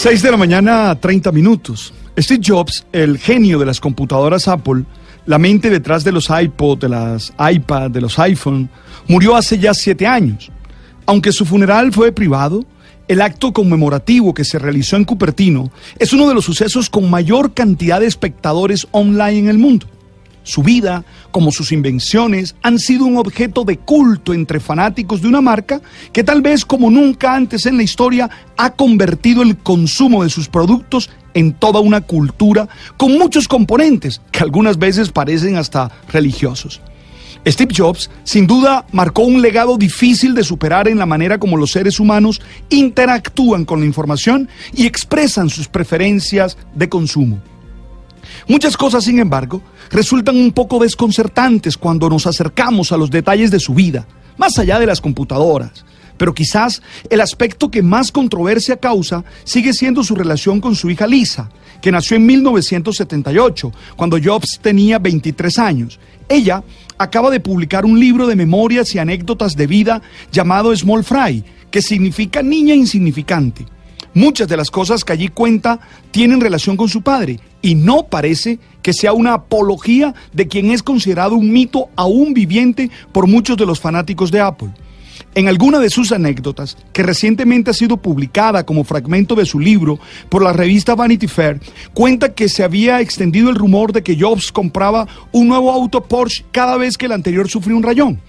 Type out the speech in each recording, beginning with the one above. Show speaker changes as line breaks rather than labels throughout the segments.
6 de la mañana, 30 minutos. Steve Jobs, el genio de las computadoras Apple, la mente detrás de los iPod, de las iPad, de los iPhone, murió hace ya siete años. Aunque su funeral fue privado, el acto conmemorativo que se realizó en Cupertino es uno de los sucesos con mayor cantidad de espectadores online en el mundo. Su vida, como sus invenciones, han sido un objeto de culto entre fanáticos de una marca que tal vez como nunca antes en la historia ha convertido el consumo de sus productos en toda una cultura con muchos componentes que algunas veces parecen hasta religiosos. Steve Jobs sin duda marcó un legado difícil de superar en la manera como los seres humanos interactúan con la información y expresan sus preferencias de consumo. Muchas cosas, sin embargo, resultan un poco desconcertantes cuando nos acercamos a los detalles de su vida, más allá de las computadoras. Pero quizás el aspecto que más controversia causa sigue siendo su relación con su hija Lisa, que nació en 1978, cuando Jobs tenía 23 años. Ella acaba de publicar un libro de memorias y anécdotas de vida llamado Small Fry, que significa niña insignificante. Muchas de las cosas que allí cuenta tienen relación con su padre y no parece que sea una apología de quien es considerado un mito aún viviente por muchos de los fanáticos de Apple. En alguna de sus anécdotas, que recientemente ha sido publicada como fragmento de su libro por la revista Vanity Fair, cuenta que se había extendido el rumor de que Jobs compraba un nuevo auto Porsche cada vez que el anterior sufrió un rayón.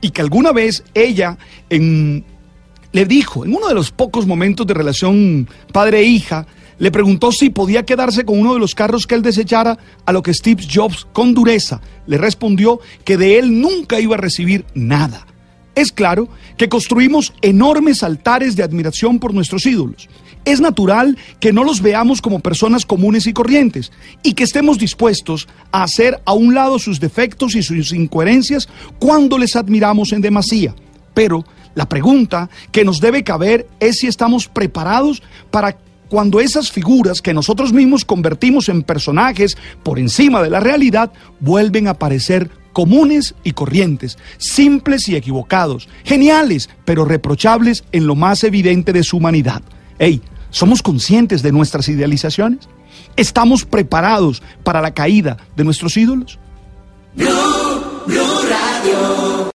Y que alguna vez ella le dijo, en uno de los pocos momentos de relación padre-hija, le preguntó si podía quedarse con uno de los carros que él desechara, a lo que Steve Jobs, con dureza, le respondió que de él nunca iba a recibir nada. Es claro que construimos enormes altares de admiración por nuestros ídolos. Es natural que no los veamos como personas comunes y corrientes y que estemos dispuestos a hacer a un lado sus defectos y sus incoherencias cuando les admiramos en demasía. Pero la pregunta que nos debe caber es si estamos preparados para cuando esas figuras que nosotros mismos convertimos en personajes por encima de la realidad vuelven a aparecer comunes y corrientes, simples y equivocados, geniales, pero reprochables en lo más evidente de su humanidad. Hey, ¿somos conscientes de nuestras idealizaciones? ¿Estamos preparados para la caída de nuestros ídolos?
Radio.